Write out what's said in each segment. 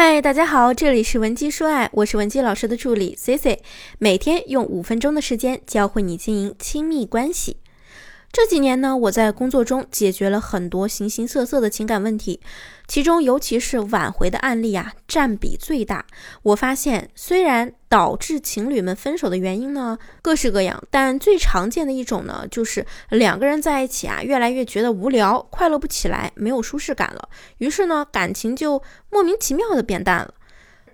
嗨，大家好，这里是文姬说爱，我是文姬老师的助理 C C，每天用五分钟的时间教会你经营亲密关系。这几年呢，我在工作中解决了很多形形色色的情感问题，其中尤其是挽回的案例啊，占比最大。我发现，虽然导致情侣们分手的原因呢各式各样，但最常见的一种呢，就是两个人在一起啊，越来越觉得无聊，快乐不起来，没有舒适感了，于是呢，感情就莫名其妙的变淡了。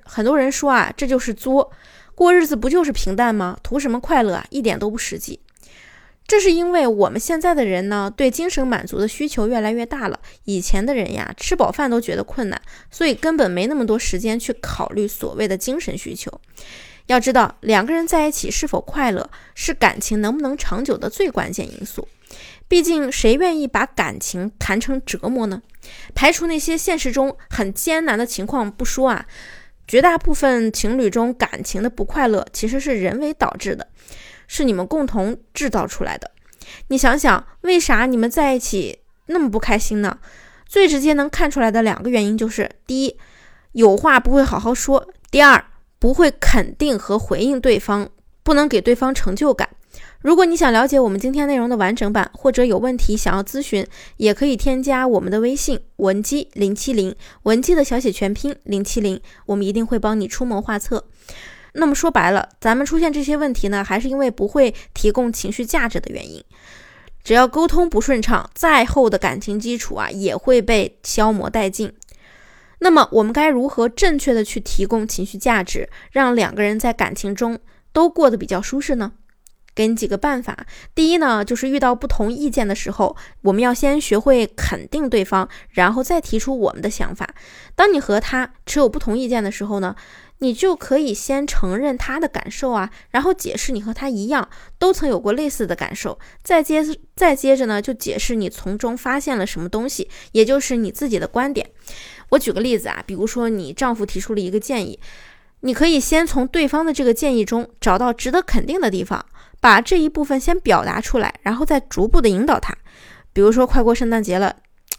很多人说啊，这就是作，过日子不就是平淡吗？图什么快乐啊？一点都不实际。这是因为我们现在的人呢，对精神满足的需求越来越大了。以前的人呀，吃饱饭都觉得困难，所以根本没那么多时间去考虑所谓的精神需求。要知道，两个人在一起是否快乐，是感情能不能长久的最关键因素。毕竟，谁愿意把感情谈成折磨呢？排除那些现实中很艰难的情况不说啊，绝大部分情侣中感情的不快乐，其实是人为导致的。是你们共同制造出来的。你想想，为啥你们在一起那么不开心呢？最直接能看出来的两个原因就是：第一，有话不会好好说；第二，不会肯定和回应对方，不能给对方成就感。如果你想了解我们今天内容的完整版，或者有问题想要咨询，也可以添加我们的微信文姬零七零，文姬的小写全拼零七零，我们一定会帮你出谋划策。那么说白了，咱们出现这些问题呢，还是因为不会提供情绪价值的原因。只要沟通不顺畅，再厚的感情基础啊，也会被消磨殆尽。那么我们该如何正确的去提供情绪价值，让两个人在感情中都过得比较舒适呢？给你几个办法。第一呢，就是遇到不同意见的时候，我们要先学会肯定对方，然后再提出我们的想法。当你和他持有不同意见的时候呢？你就可以先承认他的感受啊，然后解释你和他一样，都曾有过类似的感受，再接再接着呢，就解释你从中发现了什么东西，也就是你自己的观点。我举个例子啊，比如说你丈夫提出了一个建议，你可以先从对方的这个建议中找到值得肯定的地方，把这一部分先表达出来，然后再逐步的引导他。比如说快过圣诞节了，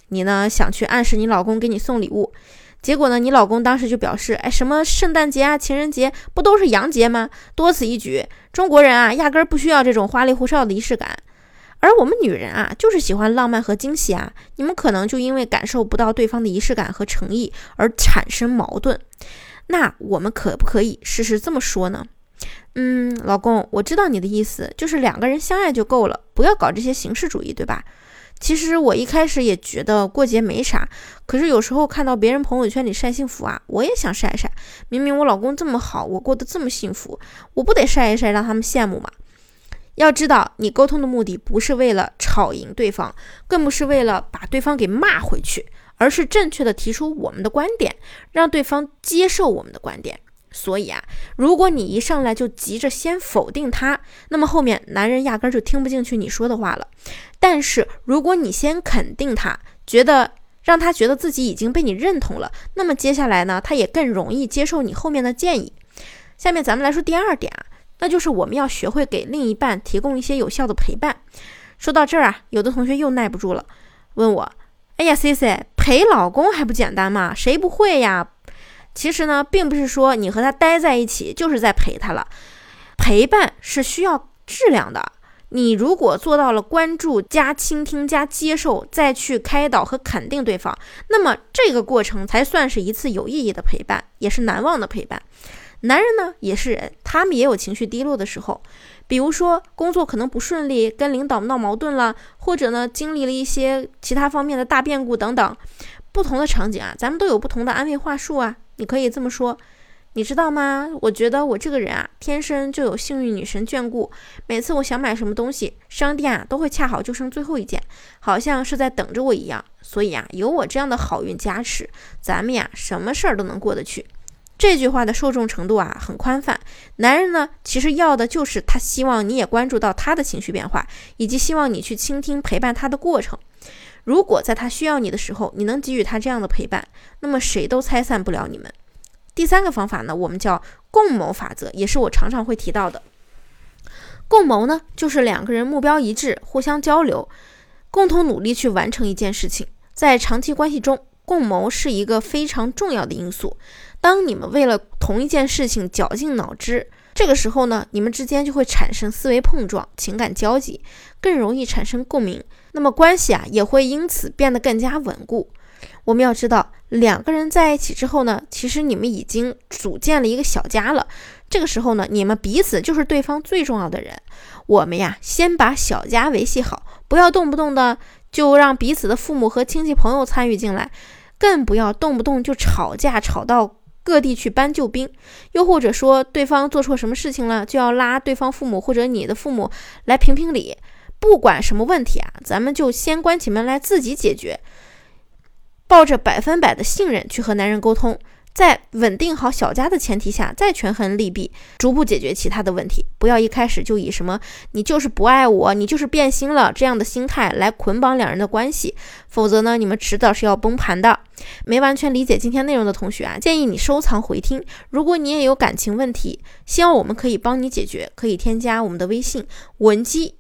你呢想去暗示你老公给你送礼物。结果呢？你老公当时就表示：“哎，什么圣诞节啊、情人节，不都是洋节吗？多此一举。中国人啊，压根儿不需要这种花里胡哨的仪式感。而我们女人啊，就是喜欢浪漫和惊喜啊。你们可能就因为感受不到对方的仪式感和诚意而产生矛盾。那我们可不可以试试这么说呢？嗯，老公，我知道你的意思，就是两个人相爱就够了，不要搞这些形式主义，对吧？”其实我一开始也觉得过节没啥，可是有时候看到别人朋友圈里晒幸福啊，我也想晒晒。明明我老公这么好，我过得这么幸福，我不得晒一晒让他们羡慕吗？要知道，你沟通的目的不是为了吵赢对方，更不是为了把对方给骂回去，而是正确的提出我们的观点，让对方接受我们的观点。所以啊，如果你一上来就急着先否定他，那么后面男人压根儿就听不进去你说的话了。但是如果你先肯定他，觉得让他觉得自己已经被你认同了，那么接下来呢，他也更容易接受你后面的建议。下面咱们来说第二点啊，那就是我们要学会给另一半提供一些有效的陪伴。说到这儿啊，有的同学又耐不住了，问我：“哎呀，C C，陪老公还不简单吗？谁不会呀？”其实呢，并不是说你和他待在一起就是在陪他了，陪伴是需要质量的。你如果做到了关注加倾听加接受，再去开导和肯定对方，那么这个过程才算是一次有意义的陪伴，也是难忘的陪伴。男人呢也是人，他们也有情绪低落的时候，比如说工作可能不顺利，跟领导闹矛盾了，或者呢经历了一些其他方面的大变故等等，不同的场景啊，咱们都有不同的安慰话术啊。你可以这么说，你知道吗？我觉得我这个人啊，天生就有幸运女神眷顾。每次我想买什么东西，商店啊都会恰好就剩最后一件，好像是在等着我一样。所以啊，有我这样的好运加持，咱们呀什么事儿都能过得去。这句话的受众程度啊很宽泛。男人呢，其实要的就是他希望你也关注到他的情绪变化，以及希望你去倾听陪伴他的过程。如果在他需要你的时候，你能给予他这样的陪伴，那么谁都拆散不了你们。第三个方法呢，我们叫共谋法则，也是我常常会提到的。共谋呢，就是两个人目标一致，互相交流，共同努力去完成一件事情。在长期关系中，共谋是一个非常重要的因素。当你们为了同一件事情绞尽脑汁，这个时候呢，你们之间就会产生思维碰撞、情感交集，更容易产生共鸣。那么关系啊，也会因此变得更加稳固。我们要知道，两个人在一起之后呢，其实你们已经组建了一个小家了。这个时候呢，你们彼此就是对方最重要的人。我们呀，先把小家维系好，不要动不动的就让彼此的父母和亲戚朋友参与进来，更不要动不动就吵架，吵到。各地去搬救兵，又或者说对方做错什么事情了，就要拉对方父母或者你的父母来评评理。不管什么问题啊，咱们就先关起门来自己解决，抱着百分百的信任去和男人沟通。在稳定好小家的前提下，再权衡利弊，逐步解决其他的问题。不要一开始就以什么“你就是不爱我，你就是变心了”这样的心态来捆绑两人的关系，否则呢，你们迟早是要崩盘的。没完全理解今天内容的同学啊，建议你收藏回听。如果你也有感情问题，希望我们可以帮你解决，可以添加我们的微信文姬